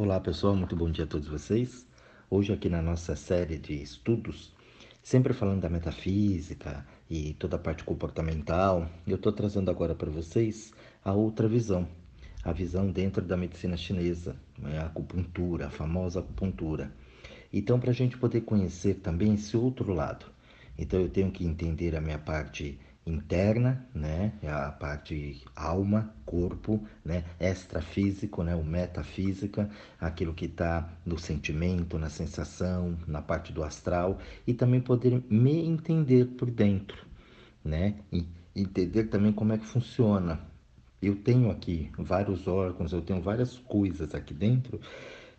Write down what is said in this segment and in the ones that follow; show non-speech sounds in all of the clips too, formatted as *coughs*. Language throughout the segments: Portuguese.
Olá pessoal, muito bom dia a todos vocês. Hoje aqui na nossa série de estudos, sempre falando da metafísica e toda a parte comportamental, eu estou trazendo agora para vocês a outra visão, a visão dentro da medicina chinesa, né, a acupuntura, a famosa acupuntura. Então, para a gente poder conhecer também esse outro lado, então eu tenho que entender a minha parte interna, né, é a parte alma, corpo, né, extrafísico, né, o metafísica, aquilo que está no sentimento, na sensação, na parte do astral e também poder me entender por dentro, né, e entender também como é que funciona. Eu tenho aqui vários órgãos, eu tenho várias coisas aqui dentro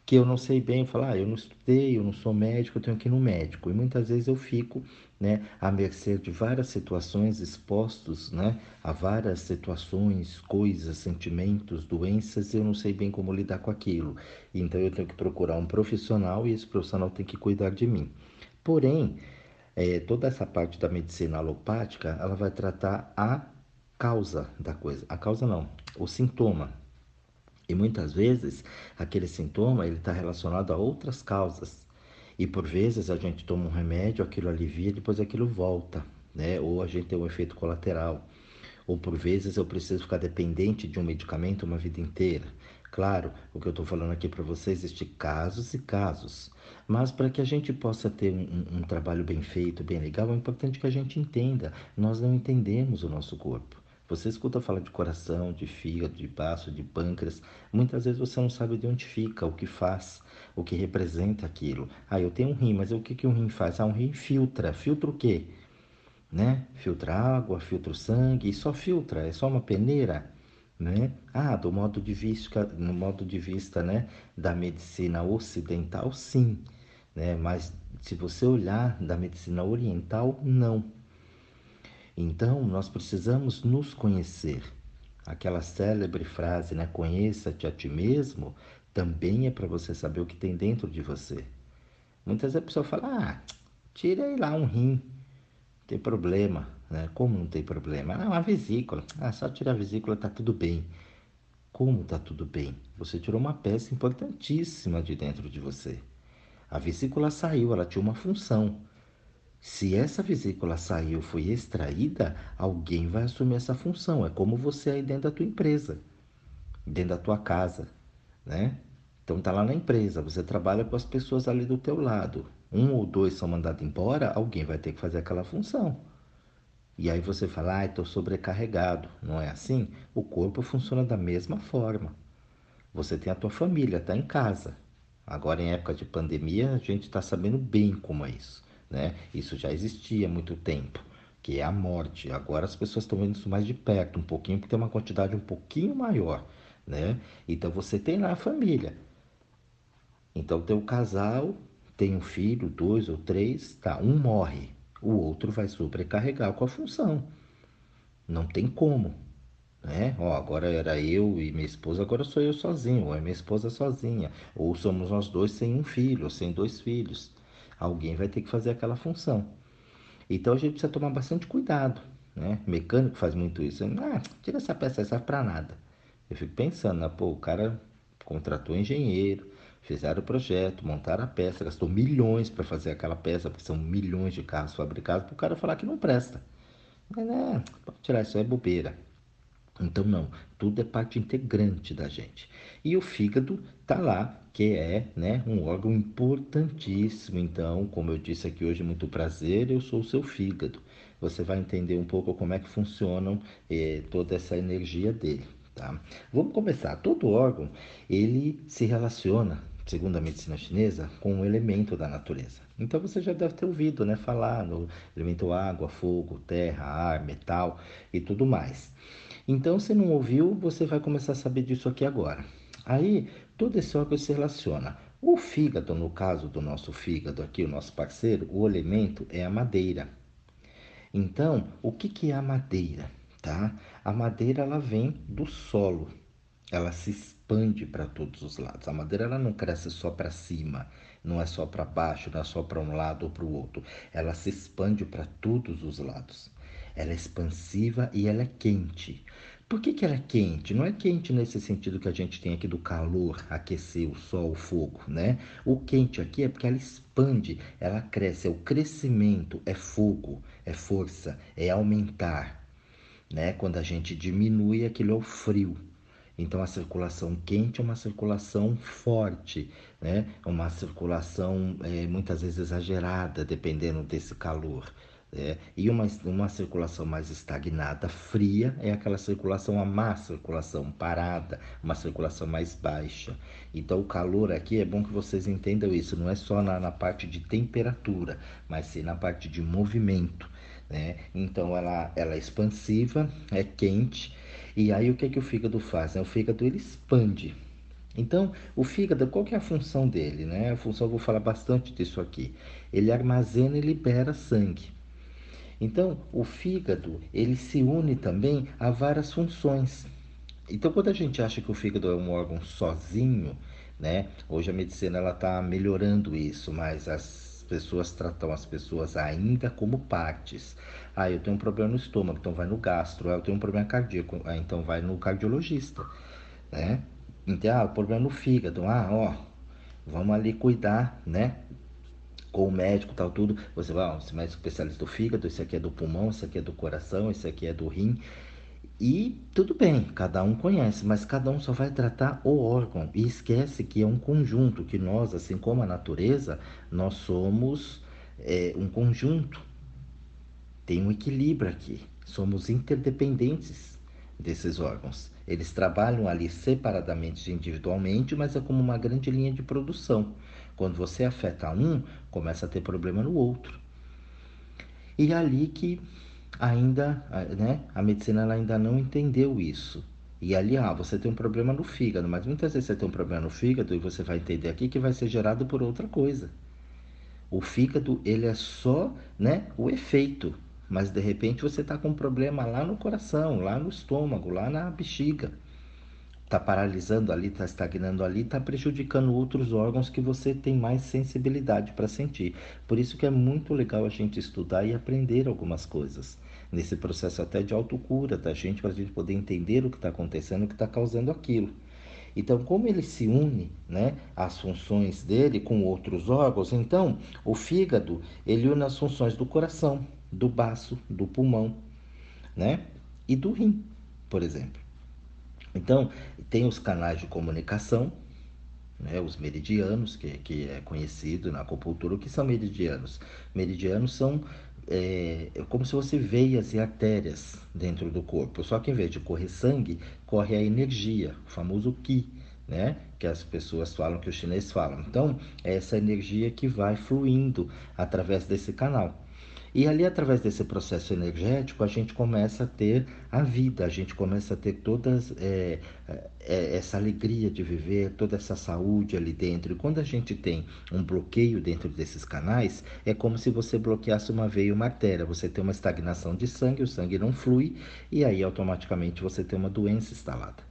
que eu não sei bem, falar, ah, eu não estudei, eu não sou médico, eu tenho que ir no médico. E muitas vezes eu fico, né, à mercê de várias situações, expostos, né, a várias situações, coisas, sentimentos, doenças, e eu não sei bem como lidar com aquilo. Então eu tenho que procurar um profissional e esse profissional tem que cuidar de mim. Porém, é, toda essa parte da medicina alopática, ela vai tratar a causa da coisa. A causa não, o sintoma, e muitas vezes aquele sintoma ele está relacionado a outras causas. E por vezes a gente toma um remédio, aquilo alivia, depois aquilo volta, né? Ou a gente tem um efeito colateral. Ou por vezes eu preciso ficar dependente de um medicamento uma vida inteira. Claro, o que eu estou falando aqui para vocês existe casos e casos, mas para que a gente possa ter um, um, trabalho bem feito, bem legal, é importante que a gente entenda. Nós não entendemos o nosso corpo. Você escuta falar de coração, de fígado, de baço, de pâncreas. Muitas vezes você não sabe de onde fica, o que faz, o que representa aquilo. Ah, eu tenho um rim, mas o que, que um rim faz? Ah, um rim filtra. Filtra o quê? Né? Filtra água, filtra o sangue, e só filtra, é só uma peneira. Né? Ah, do modo de vista, no modo de vista né, da medicina ocidental, sim. Né? Mas se você olhar da medicina oriental, não. Então, nós precisamos nos conhecer. Aquela célebre frase, né? Conheça-te a ti mesmo, também é para você saber o que tem dentro de você. Muitas vezes a pessoa fala: ah, tira aí lá um rim, não tem problema. Né? Como não tem problema? Ah, uma vesícula. Ah, só tirar a vesícula tá tudo bem. Como tá tudo bem? Você tirou uma peça importantíssima de dentro de você. A vesícula saiu, ela tinha uma função. Se essa vesícula saiu, foi extraída, alguém vai assumir essa função. É como você aí dentro da tua empresa, dentro da tua casa, né? Então tá lá na empresa, você trabalha com as pessoas ali do teu lado. Um ou dois são mandados embora, alguém vai ter que fazer aquela função. E aí você fala, ah, estou sobrecarregado. Não é assim? O corpo funciona da mesma forma. Você tem a tua família, está em casa. Agora, em época de pandemia, a gente está sabendo bem como é isso né? Isso já existia há muito tempo, que é a morte. Agora as pessoas estão vendo isso mais de perto, um pouquinho, porque tem uma quantidade um pouquinho maior, né? Então você tem lá a família. Então tem o casal, tem um filho, dois ou três, tá? Um morre, o outro vai sobrecarregar com a função. Não tem como, né? Ó, agora era eu e minha esposa, agora sou eu sozinho, ou é minha esposa sozinha, ou somos nós dois sem um filho, ou sem dois filhos. Alguém vai ter que fazer aquela função. Então a gente precisa tomar bastante cuidado. Né? O mecânico faz muito isso. Ah, tira essa peça, serve para nada. Eu fico pensando, né? pô, o cara contratou um engenheiro, fizeram o projeto, montaram a peça, gastou milhões para fazer aquela peça, porque são milhões de carros fabricados, para o cara falar que não presta. Mas, né, pode tirar isso, é bobeira. Então, não, tudo é parte integrante da gente. E o fígado está lá, que é né, um órgão importantíssimo. Então, como eu disse aqui hoje, muito prazer, eu sou o seu fígado. Você vai entender um pouco como é que funcionam eh, toda essa energia dele. Tá? Vamos começar. Todo órgão, ele se relaciona, segundo a medicina chinesa, com um elemento da natureza. Então você já deve ter ouvido né, falar no elemento água, fogo, terra, ar, metal e tudo mais. Então, se não ouviu, você vai começar a saber disso aqui agora. Aí, todo esse órgão se relaciona. O fígado, no caso do nosso fígado aqui, o nosso parceiro, o elemento é a madeira. Então, o que, que é a madeira? Tá? A madeira ela vem do solo, ela se expande para todos os lados. A madeira ela não cresce só para cima, não é só para baixo, não é só para um lado ou para o outro. Ela se expande para todos os lados ela é expansiva e ela é quente. Por que, que ela é quente? Não é quente nesse sentido que a gente tem aqui do calor, aquecer o sol, o fogo, né? O quente aqui é porque ela expande, ela cresce, é o crescimento, é fogo, é força, é aumentar, né? Quando a gente diminui, aquilo é o frio. Então a circulação quente é uma circulação forte, né? Uma circulação é, muitas vezes exagerada, dependendo desse calor. É, e uma, uma circulação mais estagnada, fria, é aquela circulação, a má circulação, parada, uma circulação mais baixa. Então, o calor aqui é bom que vocês entendam isso, não é só na, na parte de temperatura, mas sim na parte de movimento. Né? Então, ela, ela é expansiva, é quente, e aí o que, é que o fígado faz? Né? O fígado ele expande. Então, o fígado, qual que é a função dele? Né? A função, eu vou falar bastante disso aqui. Ele armazena e libera sangue. Então, o fígado, ele se une também a várias funções. Então, quando a gente acha que o fígado é um órgão sozinho, né? Hoje a medicina ela está melhorando isso, mas as pessoas tratam as pessoas ainda como partes. Ah, eu tenho um problema no estômago, então vai no gastro. Ah, eu tenho um problema cardíaco, ah, então vai no cardiologista, né? Então, ah, o problema no fígado. Ah, ó, vamos ali cuidar, né? Com o médico, tal, tudo, você vai, esse médico especialista do fígado, esse aqui é do pulmão, esse aqui é do coração, esse aqui é do rim. E tudo bem, cada um conhece, mas cada um só vai tratar o órgão. E esquece que é um conjunto, que nós, assim como a natureza, nós somos é, um conjunto. Tem um equilíbrio aqui. Somos interdependentes desses órgãos. Eles trabalham ali separadamente, individualmente, mas é como uma grande linha de produção. Quando você afeta um, começa a ter problema no outro. E é ali que ainda, né, a medicina ela ainda não entendeu isso. E ali, ah, você tem um problema no fígado, mas muitas vezes você tem um problema no fígado e você vai entender aqui que vai ser gerado por outra coisa. O fígado, ele é só, né, o efeito, mas de repente você está com um problema lá no coração, lá no estômago, lá na bexiga está paralisando ali, está estagnando ali, está prejudicando outros órgãos que você tem mais sensibilidade para sentir. Por isso que é muito legal a gente estudar e aprender algumas coisas nesse processo até de autocura da gente para a gente poder entender o que está acontecendo, o que está causando aquilo. Então, como ele se une, né, as funções dele com outros órgãos, então o fígado ele une as funções do coração, do baço, do pulmão, né, e do rim, por exemplo. Então, tem os canais de comunicação, né, os meridianos, que, que é conhecido na acupuntura. O que são meridianos? Meridianos são é, é, como se fosse veias e artérias dentro do corpo. Só que em vez de correr sangue, corre a energia, o famoso Qi, né? Que as pessoas falam, que os chineses falam. Então, é essa energia que vai fluindo através desse canal. E ali, através desse processo energético, a gente começa a ter a vida, a gente começa a ter toda é, é, essa alegria de viver, toda essa saúde ali dentro. E quando a gente tem um bloqueio dentro desses canais, é como se você bloqueasse uma veia e uma artéria. Você tem uma estagnação de sangue, o sangue não flui, e aí automaticamente você tem uma doença instalada.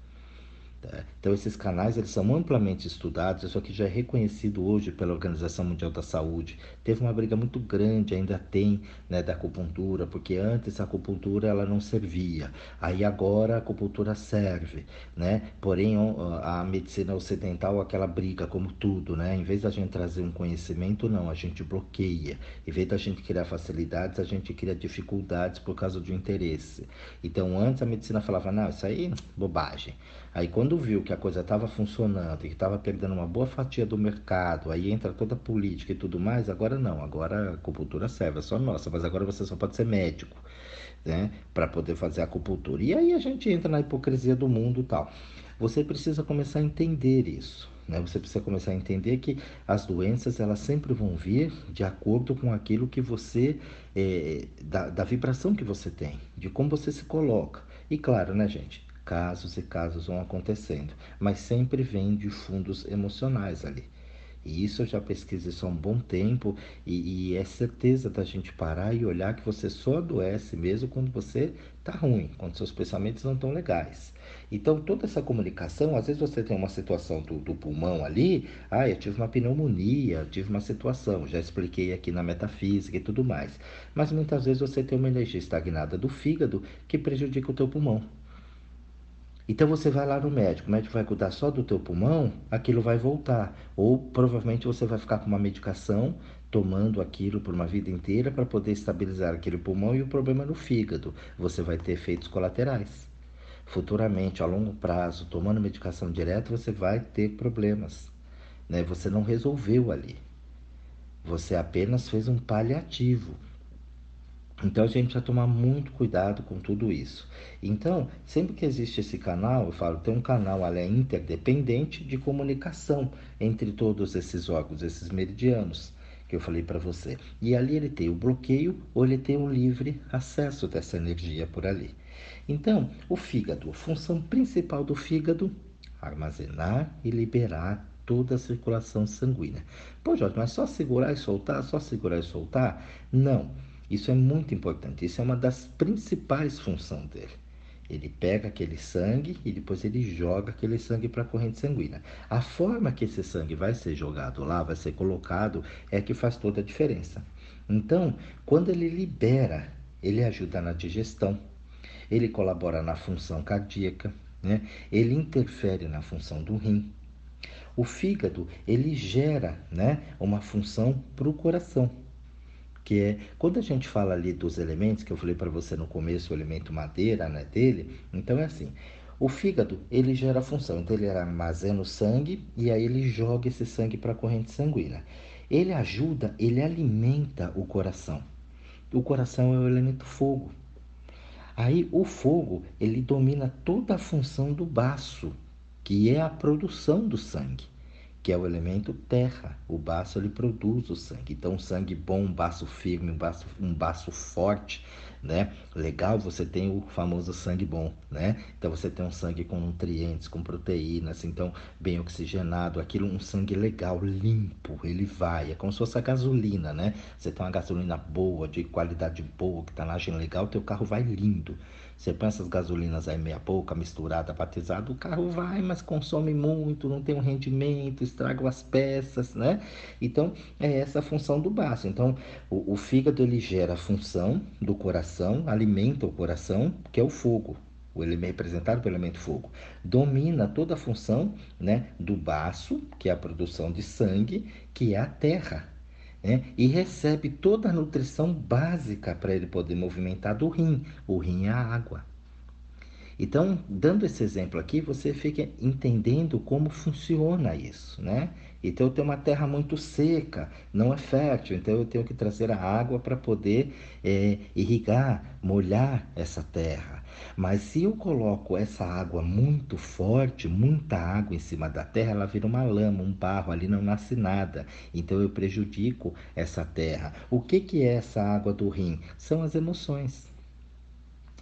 Tá? Então esses canais eles são amplamente estudados, isso aqui já é reconhecido hoje pela Organização Mundial da Saúde. Teve uma briga muito grande, ainda tem, né, da acupuntura, porque antes a acupuntura ela não servia. Aí agora a acupuntura serve, né? Porém a medicina ocidental aquela briga como tudo, né? Em vez da gente trazer um conhecimento, não, a gente bloqueia. Em vez da gente criar facilidades, a gente cria dificuldades por causa do interesse. Então antes a medicina falava, não, isso aí bobagem. Aí quando viu que a coisa estava funcionando e que estava perdendo uma boa fatia do mercado, aí entra toda a política e tudo mais, agora não, agora a acupuntura serve, é só nossa, mas agora você só pode ser médico, né, para poder fazer a acupuntura. E aí a gente entra na hipocrisia do mundo tal. Você precisa começar a entender isso. Né? Você precisa começar a entender que as doenças elas sempre vão vir de acordo com aquilo que você, é, da, da vibração que você tem, de como você se coloca. E claro, né, gente? Casos e casos vão acontecendo, mas sempre vem de fundos emocionais ali. E isso eu já pesquisei há um bom tempo e, e, é certeza da gente parar e olhar que você só adoece mesmo quando você está ruim, quando seus pensamentos não estão legais. Então, toda essa comunicação, às vezes você tem uma situação do, do pulmão ali, ah, eu tive uma pneumonia, tive uma situação, já expliquei aqui na metafísica e tudo mais. Mas muitas vezes você tem uma energia estagnada do fígado que prejudica o teu pulmão. Então você vai lá no médico, o médico vai cuidar só do teu pulmão, aquilo vai voltar. Ou provavelmente você vai ficar com uma medicação, tomando aquilo por uma vida inteira para poder estabilizar aquele pulmão e o problema no fígado. Você vai ter efeitos colaterais. Futuramente, a longo prazo, tomando medicação direta, você vai ter problemas. Né? Você não resolveu ali. Você apenas fez um paliativo. Então a gente vai tomar muito cuidado com tudo isso. Então, sempre que existe esse canal, eu falo, tem um canal ali é interdependente de comunicação entre todos esses órgãos, esses meridianos que eu falei para você. E ali ele tem o bloqueio ou ele tem o livre acesso dessa energia por ali. Então, o fígado, a função principal do fígado, armazenar e liberar toda a circulação sanguínea. Pô, Jorge, mas só segurar e soltar, só segurar e soltar? Não. Isso é muito importante. Isso é uma das principais funções dele. Ele pega aquele sangue e depois ele joga aquele sangue para a corrente sanguínea. A forma que esse sangue vai ser jogado lá, vai ser colocado, é que faz toda a diferença. Então, quando ele libera, ele ajuda na digestão, ele colabora na função cardíaca, né? ele interfere na função do rim. O fígado, ele gera né, uma função para o coração que é quando a gente fala ali dos elementos que eu falei para você no começo, o elemento madeira, né, dele, então é assim. O fígado, ele gera função, então ele armazena o sangue e aí ele joga esse sangue para a corrente sanguínea. Ele ajuda, ele alimenta o coração. O coração é o elemento fogo. Aí o fogo, ele domina toda a função do baço, que é a produção do sangue que é o elemento terra. O baço ele produz o sangue. Então, um sangue bom, um baço firme, um baço, um baço forte, né? Legal, você tem o famoso sangue bom, né? Então você tem um sangue com nutrientes, com proteínas, então bem oxigenado, aquilo um sangue legal, limpo, ele vai, é como se fosse a gasolina, né? Você tem uma gasolina boa, de qualidade boa, que tá na legal, teu carro vai lindo. Você põe essas gasolinas aí meia boca, misturada, batizada, o carro vai, mas consome muito, não tem um rendimento, estraga as peças, né? Então, é essa a função do baço. Então, o, o fígado ele gera a função do coração, alimenta o coração, que é o fogo, o elemento representado pelo elemento fogo, domina toda a função né, do baço, que é a produção de sangue, que é a terra, né? e recebe toda a nutrição básica para ele poder movimentar do rim. O rim é a água. Então, dando esse exemplo aqui, você fica entendendo como funciona isso, né? Então, eu tenho uma terra muito seca, não é fértil, então eu tenho que trazer a água para poder é, irrigar, molhar essa terra. Mas se eu coloco essa água muito forte, muita água em cima da terra, ela vira uma lama, um barro, ali não nasce nada. Então eu prejudico essa terra. O que, que é essa água do rim? São as emoções.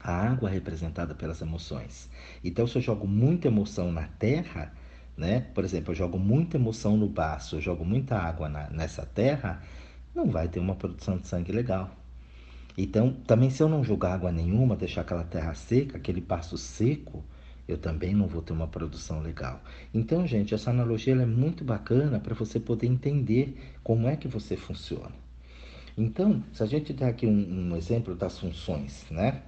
A água é representada pelas emoções. Então, se eu jogo muita emoção na terra, né? Por exemplo, eu jogo muita emoção no baço, eu jogo muita água na, nessa terra, não vai ter uma produção de sangue legal. Então, também se eu não jogar água nenhuma, deixar aquela terra seca, aquele passo seco, eu também não vou ter uma produção legal. Então, gente, essa analogia é muito bacana para você poder entender como é que você funciona. Então, se a gente der aqui um, um exemplo das funções, né?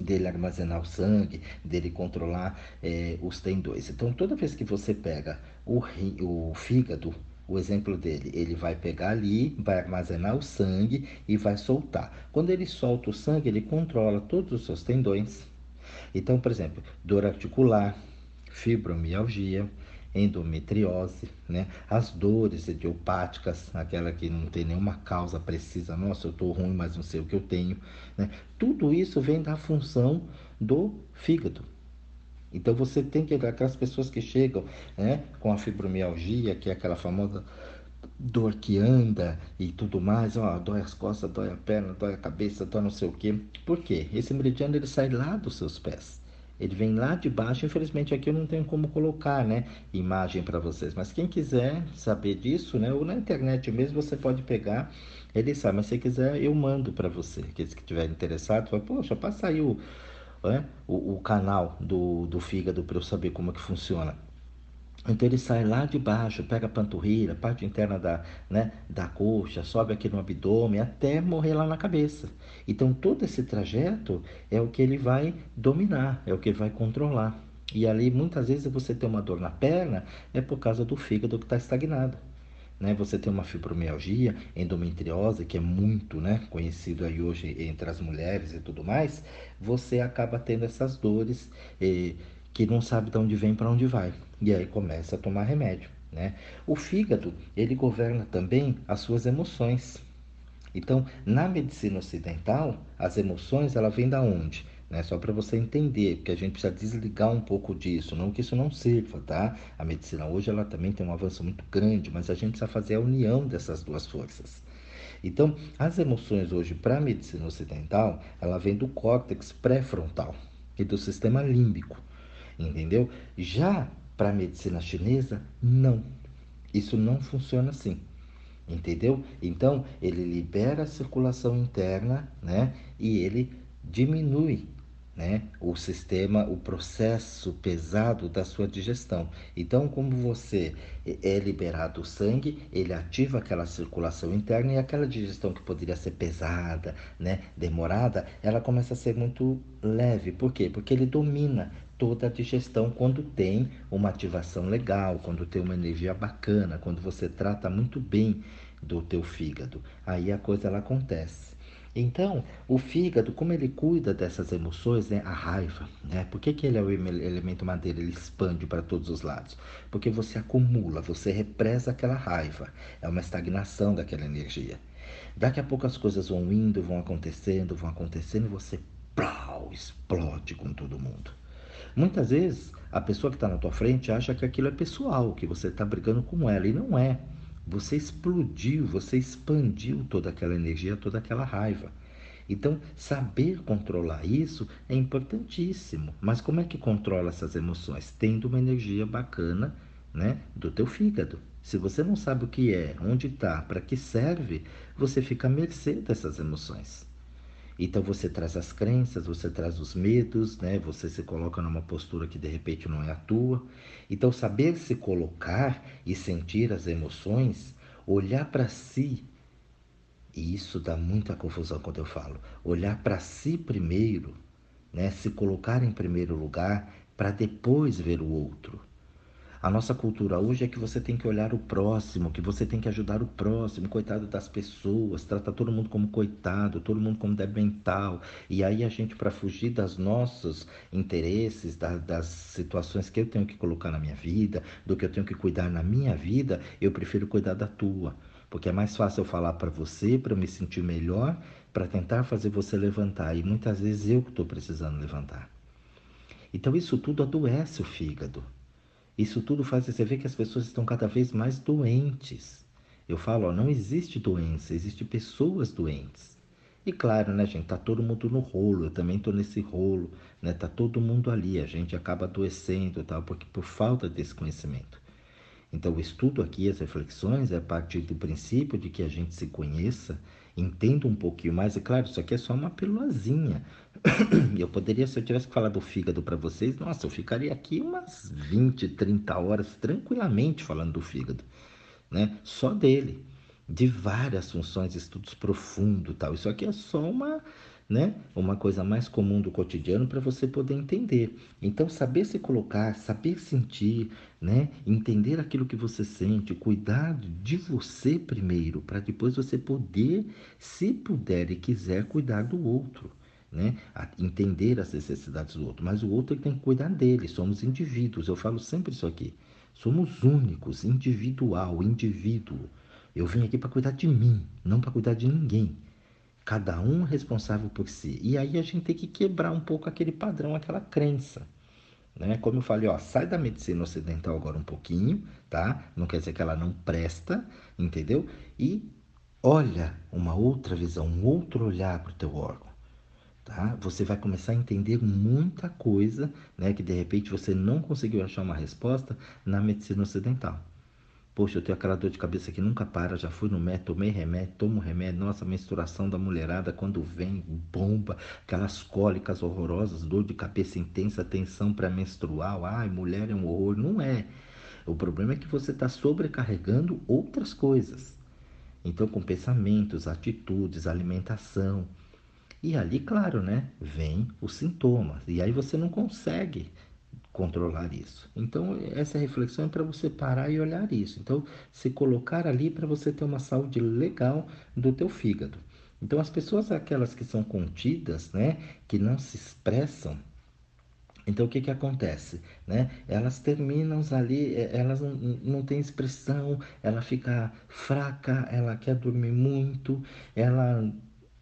Dele armazenar o sangue, dele controlar é, os tendões. Então, toda vez que você pega o, o fígado, o exemplo dele, ele vai pegar ali, vai armazenar o sangue e vai soltar. Quando ele solta o sangue, ele controla todos os seus tendões. Então, por exemplo, dor articular, fibromialgia, endometriose, né? As dores idiopáticas, aquela que não tem nenhuma causa precisa, nossa, eu estou ruim, mas não sei o que eu tenho, né? Tudo isso vem da função do fígado. Então você tem que aquelas pessoas que chegam né, com a fibromialgia, que é aquela famosa dor que anda e tudo mais, ó, dói as costas, dói a perna, dói a cabeça, dói não sei o quê. Por quê? Esse meridiano ele sai lá dos seus pés. Ele vem lá de baixo, infelizmente aqui eu não tenho como colocar, né, imagem para vocês, mas quem quiser saber disso, né, ou na internet mesmo você pode pegar, ele sabe, mas se quiser eu mando para você, aqueles que estiverem interessados, fala, poxa, passa aí o né, o, o, canal do, do fígado para eu saber como é que funciona. Então ele sai lá de baixo, pega a panturrilha, parte interna da, né, da coxa, sobe aqui no abdômen até morrer lá na cabeça. Então todo esse trajeto é o que ele vai dominar, é o que ele vai controlar. E ali muitas vezes você tem uma dor na perna é por causa do fígado que está estagnado. Né? Você tem uma fibromialgia, endometriose, que é muito né, conhecido aí hoje entre as mulheres e tudo mais, você acaba tendo essas dores eh, que não sabe de onde vem para onde vai. E aí começa a tomar remédio. Né? O fígado, ele governa também as suas emoções. Então, na medicina ocidental, as emoções, ela vem da onde? Né? Só para você entender, porque a gente precisa desligar um pouco disso, não que isso não sirva, tá? A medicina hoje, ela também tem um avanço muito grande, mas a gente precisa fazer a união dessas duas forças. Então, as emoções hoje para a medicina ocidental, ela vem do córtex pré-frontal e do sistema límbico, entendeu? Já para a medicina chinesa, não. Isso não funciona assim. Entendeu? Então, ele libera a circulação interna, né? E ele diminui né, o sistema, o processo pesado da sua digestão. Então, como você é liberado o sangue, ele ativa aquela circulação interna e aquela digestão que poderia ser pesada, né, demorada, ela começa a ser muito leve. Por quê? Porque ele domina toda a digestão quando tem uma ativação legal, quando tem uma energia bacana, quando você trata muito bem do teu fígado. Aí a coisa ela acontece. Então, o fígado, como ele cuida dessas emoções, né? a raiva, né? Por que, que ele é o elemento madeira? Ele expande para todos os lados. Porque você acumula, você represa aquela raiva. É uma estagnação daquela energia. Daqui a pouco as coisas vão indo, vão acontecendo, vão acontecendo e você plau, explode com todo mundo. Muitas vezes a pessoa que está na tua frente acha que aquilo é pessoal, que você está brigando com ela, e não é. Você explodiu, você expandiu toda aquela energia, toda aquela raiva. Então, saber controlar isso é importantíssimo. Mas como é que controla essas emoções? Tendo uma energia bacana né, do teu fígado. Se você não sabe o que é, onde está, para que serve, você fica à mercê dessas emoções. Então você traz as crenças, você traz os medos, né? Você se coloca numa postura que de repente não é a tua. Então saber se colocar e sentir as emoções, olhar para si, e isso dá muita confusão quando eu falo, olhar para si primeiro, né? Se colocar em primeiro lugar para depois ver o outro. A nossa cultura hoje é que você tem que olhar o próximo, que você tem que ajudar o próximo, coitado das pessoas, trata todo mundo como coitado, todo mundo como débil mental. E aí a gente, para fugir dos nossos interesses, da, das situações que eu tenho que colocar na minha vida, do que eu tenho que cuidar na minha vida, eu prefiro cuidar da tua. Porque é mais fácil eu falar para você, para eu me sentir melhor, para tentar fazer você levantar. E muitas vezes eu que estou precisando levantar. Então isso tudo adoece o fígado. Isso tudo faz você ver que as pessoas estão cada vez mais doentes. Eu falo, ó, não existe doença, existe pessoas doentes. E claro, né, gente, tá todo mundo no rolo, eu também tô nesse rolo, né? Tá todo mundo ali, a gente acaba adoecendo, tal, porque por falta desse conhecimento. Então, o estudo aqui, as reflexões, é a partir do princípio de que a gente se conheça, entenda um pouquinho mais. E claro, isso aqui é só uma pílulazinha. *coughs* eu poderia, se eu tivesse que falar do fígado para vocês, nossa, eu ficaria aqui umas 20, 30 horas tranquilamente falando do fígado, né? Só dele, de várias funções, estudos profundos, tal. Isso aqui é só uma, né? Uma coisa mais comum do cotidiano para você poder entender. Então, saber se colocar, saber sentir, né? Entender aquilo que você sente, cuidar de você primeiro, para depois você poder, se puder e quiser, cuidar do outro né? A entender as necessidades do outro, mas o outro tem que cuidar dele. Somos indivíduos, eu falo sempre isso aqui. Somos únicos, individual, indivíduo. Eu vim aqui para cuidar de mim, não para cuidar de ninguém. Cada um responsável por si. E aí a gente tem que quebrar um pouco aquele padrão, aquela crença. Né? Como eu falei, ó, sai da medicina ocidental agora um pouquinho, tá? Não quer dizer que ela não presta, entendeu? E olha uma outra visão, um outro olhar para o teu órgão tá? Você vai começar a entender muita coisa, né, que de repente você não conseguiu achar uma resposta na medicina ocidental. Poxa, eu tenho aquela dor de cabeça que nunca para, já fui no médico, tomei remédio, tomo remédio, nossa, menstruação da mulherada quando vem, bomba, aquelas cólicas horrorosas, dor de cabeça intensa, tensão pré-menstrual, ai, mulher é um horror, não é. O problema é que você está sobrecarregando outras coisas. Então, com pensamentos, atitudes, alimentação, e ali, claro, né, vem os sintomas. E aí você não consegue controlar isso. Então, essa reflexão é para você parar e olhar isso. Então, se colocar ali para você ter uma saúde legal do teu fígado. Então, as pessoas aquelas que são contidas, né, que não se expressam, então o que que acontece, né? Elas terminam ali, é, elas não, não têm expressão, ela fica fraca, ela quer dormir muito, ela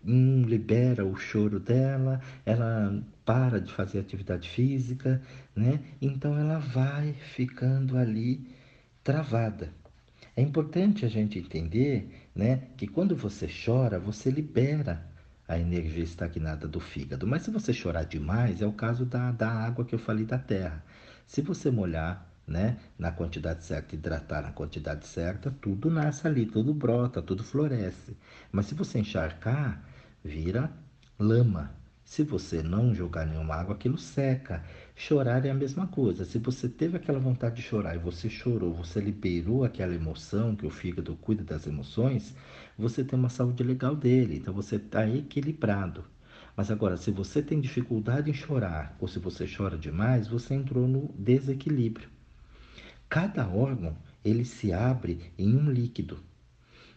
libera o choro dela, ela para de fazer atividade física, né? Então ela vai ficando ali travada. É importante a gente entender, né, que quando você chora, você libera a energia estagnada do fígado. Mas se você chorar demais, é o caso da, da água que eu falei da terra. Se você molhar né, na quantidade certa, hidratar na quantidade certa, tudo nasce ali, tudo brota, tudo floresce. Mas se você encharcar, vira lama. Se você não jogar nenhuma água, aquilo seca. Chorar é a mesma coisa. Se você teve aquela vontade de chorar e você chorou, você liberou aquela emoção, que o fígado cuida das emoções, você tem uma saúde legal dele. Então você está equilibrado. Mas agora, se você tem dificuldade em chorar, ou se você chora demais, você entrou no desequilíbrio. Cada órgão ele se abre em um líquido.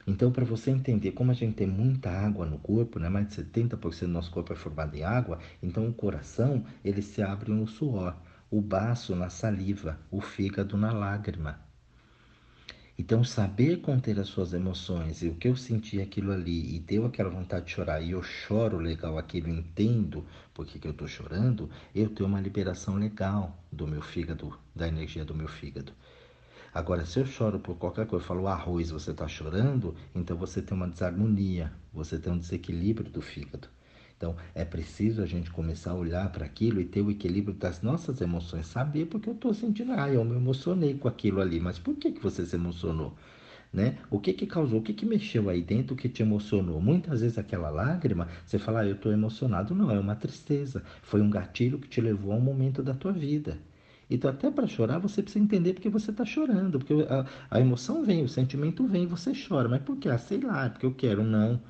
Então, para você entender como a gente tem muita água no corpo, né, mais de 70% do nosso corpo é formado em água, então o coração ele se abre no suor, o baço na saliva, o fígado na lágrima. Então, saber conter as suas emoções e o que eu senti aquilo ali e deu aquela vontade de chorar e eu choro legal aquilo, entendo porque que eu estou chorando, eu tenho uma liberação legal do meu fígado, da energia do meu fígado. Agora, se eu choro por qualquer coisa, eu falo arroz, você está chorando, então você tem uma desarmonia, você tem um desequilíbrio do fígado. Então, é preciso a gente começar a olhar para aquilo e ter o equilíbrio das nossas emoções, saber porque eu estou sentindo, ah, eu me emocionei com aquilo ali, mas por que, que você se emocionou? Né? O que que causou, o que que mexeu aí dentro que te emocionou? Muitas vezes aquela lágrima, você fala, ah, eu estou emocionado. Não, é uma tristeza. Foi um gatilho que te levou a um momento da tua vida. Então, até para chorar, você precisa entender porque você está chorando. Porque a, a, emoção vem, o sentimento vem, você chora. Mas por quê? Ah, sei lá, porque eu quero. Não.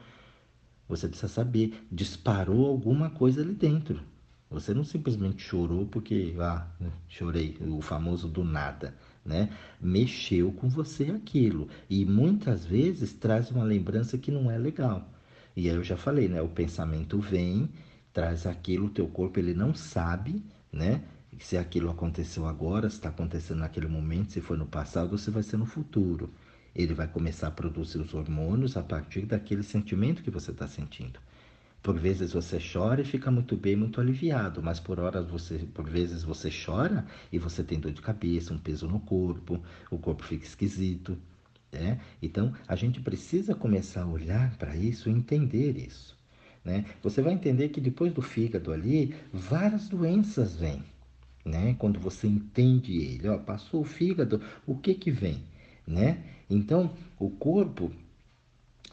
Você precisa saber. Disparou alguma coisa ali dentro. Você não simplesmente chorou porque, ah, chorei, o famoso do nada. Né? Mexeu com você aquilo. E muitas vezes traz uma lembrança que não é legal. E aí eu já falei, né? O pensamento vem, traz aquilo, o teu corpo ele não sabe, né? Se aquilo aconteceu agora, se está acontecendo naquele momento, se foi no passado se vai ser no futuro. Ele vai começar a produzir os hormônios a partir daquele sentimento que você está sentindo. Por vezes você chora e fica muito bem, muito aliviado, mas por horas você, por vezes você chora e você tem dor de cabeça, um peso no corpo, o corpo fica esquisito, né? Então a gente precisa começar a olhar para isso e entender isso, né? Você vai entender que depois do fígado ali, várias doenças vêm né? Quando você entende ele, ó, passou o fígado, o que que vem, né? Então, o corpo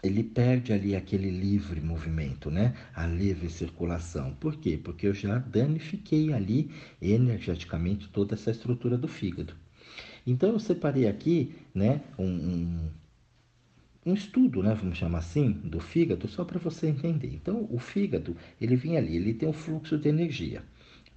ele perde ali aquele livre movimento, né? A livre circulação. Por quê? Porque eu já danifiquei ali energeticamente toda essa estrutura do fígado. Então eu separei aqui, né, um, um, um estudo, né, vamos chamar assim, do fígado, só para você entender. Então o fígado, ele vem ali, ele tem um fluxo de energia.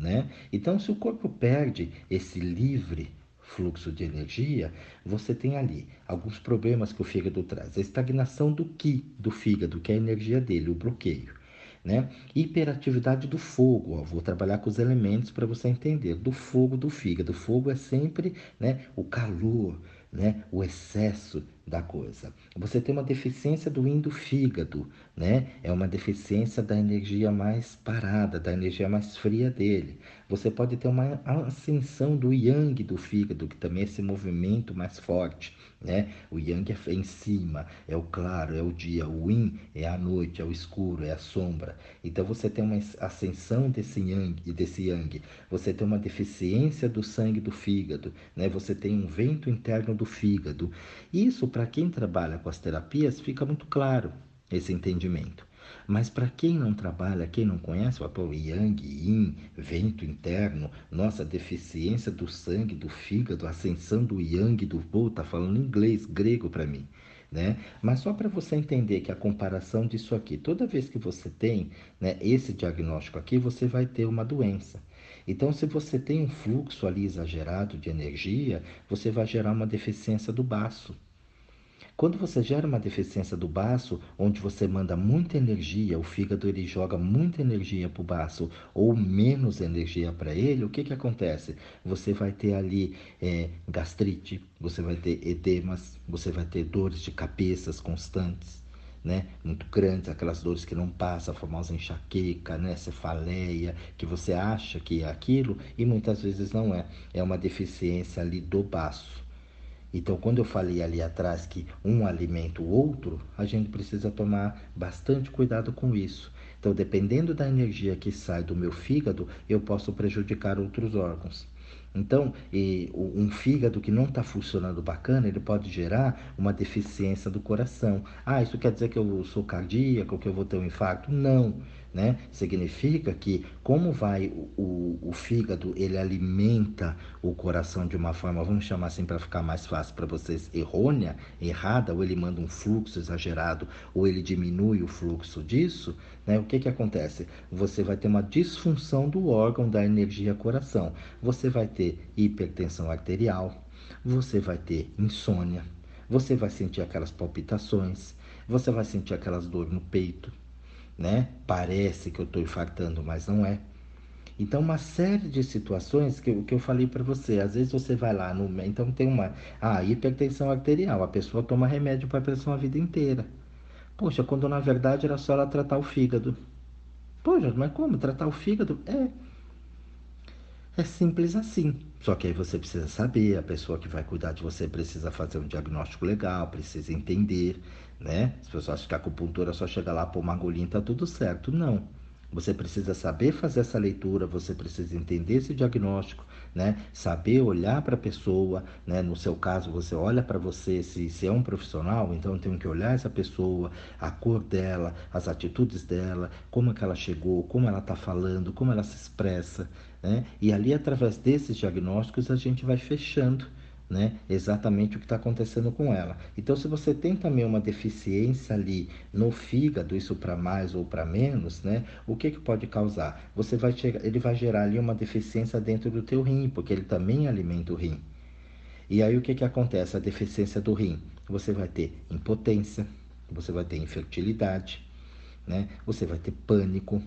Né? Então, se o corpo perde esse livre fluxo de energia, você tem ali alguns problemas que o fígado traz. A estagnação do que do fígado, que é a energia dele, o bloqueio. Né? Hiperatividade do fogo, ó, vou trabalhar com os elementos para você entender. Do fogo do fígado. O fogo é sempre né, o calor, né, o excesso da coisa. Você tem uma deficiência do yin do fígado, né? É uma deficiência da energia mais parada, da energia mais fria dele. Você pode ter uma ascensão do yang do fígado, que também é esse movimento mais forte, né? O yang é em cima, é o claro, é o dia, o yin é a noite, é o escuro, é a sombra. Então você tem uma ascensão desse yang, desse yang. Você tem uma deficiência do sangue do fígado, né? Você tem um vento interno do fígado. Isso para quem trabalha com as terapias fica muito claro esse entendimento. Mas para quem não trabalha, quem não conhece o apoio Yang, Yin, vento interno, nossa deficiência do sangue, do fígado, ascensão do Yang, do Bo, tá falando inglês, grego para mim. Né? Mas só para você entender que a comparação disso aqui, toda vez que você tem né, esse diagnóstico aqui, você vai ter uma doença. Então, se você tem um fluxo ali exagerado de energia, você vai gerar uma deficiência do baço. Quando você gera uma deficiência do baço, onde você manda muita energia, o fígado ele joga muita energia para o baço ou menos energia para ele, o que, que acontece? Você vai ter ali é, gastrite, você vai ter edemas, você vai ter dores de cabeças constantes. Né, muito grandes, aquelas dores que não passam, a famosa enxaqueca, né, cefaleia, que você acha que é aquilo e muitas vezes não é. É uma deficiência ali do baço. Então, quando eu falei ali atrás que um alimenta o outro, a gente precisa tomar bastante cuidado com isso. Então, dependendo da energia que sai do meu fígado, eu posso prejudicar outros órgãos. Então, um fígado que não está funcionando bacana, ele pode gerar uma deficiência do coração. Ah, isso quer dizer que eu sou cardíaco, que eu vou ter um infarto? Não né? Significa que como vai o, o, o, fígado, ele alimenta o coração de uma forma, vamos chamar assim para ficar mais fácil para vocês, errônea, errada, ou ele manda um fluxo exagerado, ou ele diminui o fluxo disso, né? O que que acontece? Você vai ter uma disfunção do órgão da energia coração. Você vai ter hipertensão arterial, você vai ter insônia, você vai sentir aquelas palpitações, você vai sentir aquelas dores no peito, né? Parece que eu estou infartando, mas não é. Então, uma série de situações que, que eu falei para você. Às vezes você vai lá no. Então, tem uma. Ah, hipertensão arterial. A pessoa toma remédio para pressão a vida inteira. Poxa, quando na verdade era só ela tratar o fígado. Poxa, mas como? Tratar o fígado? É. É simples assim. Só que aí você precisa saber, a pessoa que vai cuidar de você precisa fazer um diagnóstico legal, precisa entender, né? As pessoas acham que a acupuntura só chega lá, pôr uma agulhinha tá tudo certo. Não. Você precisa saber fazer essa leitura, você precisa entender esse diagnóstico, né? Saber olhar para a pessoa, né? No seu caso, você olha para você, se, se é um profissional, então tem que olhar essa pessoa, a cor dela, as atitudes dela, como é que ela chegou, como ela está falando, como ela se expressa, né? E ali, através desses diagnósticos, a gente vai fechando né, exatamente o que está acontecendo com ela. Então, se você tem também uma deficiência ali no fígado, isso para mais ou para menos, né, o que, que pode causar? Você vai ele vai gerar ali uma deficiência dentro do teu rim, porque ele também alimenta o rim. E aí o que, que acontece? A deficiência do rim. Você vai ter impotência, você vai ter infertilidade, né? você vai ter pânico,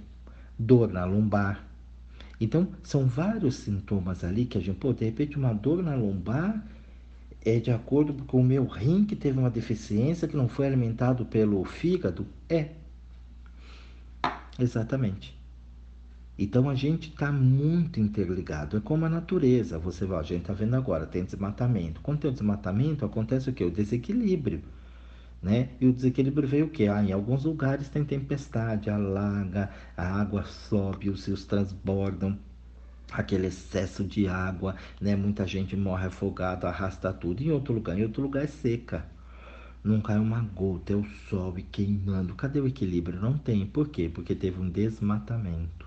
dor na lombar. Então, são vários sintomas ali que a gente, pô, de repente uma dor na lombar é de acordo com o meu rim que teve uma deficiência que não foi alimentado pelo fígado? É. Exatamente. Então a gente está muito interligado. É como a natureza. Você vai, a gente está vendo agora, tem desmatamento. Quando tem o desmatamento, acontece o quê? O desequilíbrio. Né? E o desequilíbrio veio o quê? Ah, em alguns lugares tem tempestade, alaga, a água sobe, os rios transbordam aquele excesso de água, né? Muita gente morre afogada, arrasta tudo. Em outro lugar, em outro lugar é seca. Não cai uma gota, é o sol e queimando. Cadê o equilíbrio? Não tem. Por quê? Porque teve um desmatamento.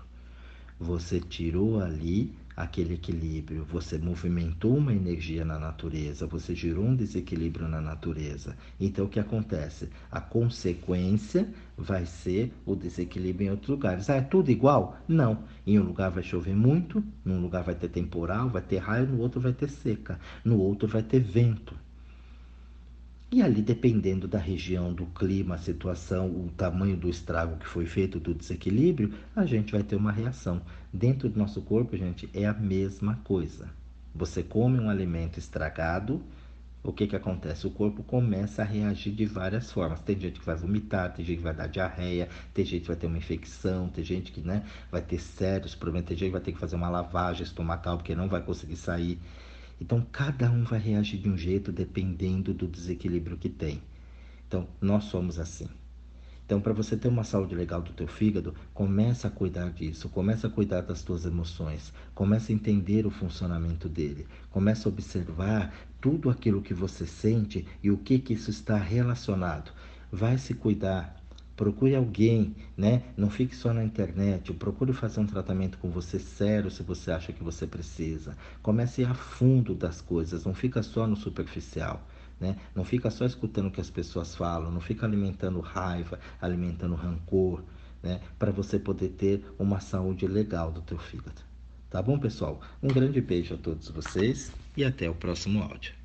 Você tirou ali aquele equilíbrio, você movimentou uma energia na natureza, você gerou um desequilíbrio na natureza. Então o que acontece? A consequência vai ser o desequilíbrio em outros lugares. Ah, é tudo igual? Não. Em um lugar vai chover muito, num lugar vai ter temporal, vai ter raio, no outro vai ter seca, no outro vai ter vento. E ali, dependendo da região, do clima, a situação, o tamanho do estrago que foi feito, do desequilíbrio, a gente vai ter uma reação. Dentro do nosso corpo, gente, é a mesma coisa. Você come um alimento estragado, o que, que acontece? O corpo começa a reagir de várias formas. Tem gente que vai vomitar, tem gente que vai dar diarreia, tem gente que vai ter uma infecção, tem gente que né, vai ter sérios problemas, tem gente que vai ter que fazer uma lavagem estomacal porque não vai conseguir sair. Então, cada um vai reagir de um jeito dependendo do desequilíbrio que tem. Então, nós somos assim. Então, para você ter uma saúde legal do teu fígado, começa a cuidar disso, começa a cuidar das tuas emoções, começa a entender o funcionamento dele, começa a observar tudo aquilo que você sente e o que que isso está relacionado. Vai se cuidar, Procure alguém, né? Não fique só na internet. Procure fazer um tratamento com você sério se você acha que você precisa. Comece a fundo das coisas, não fica só no superficial. Né? Não fica só escutando o que as pessoas falam, não fica alimentando raiva, alimentando rancor, né? Para você poder ter uma saúde legal do teu fígado. Tá bom, pessoal? Um grande beijo a todos vocês e até o próximo áudio.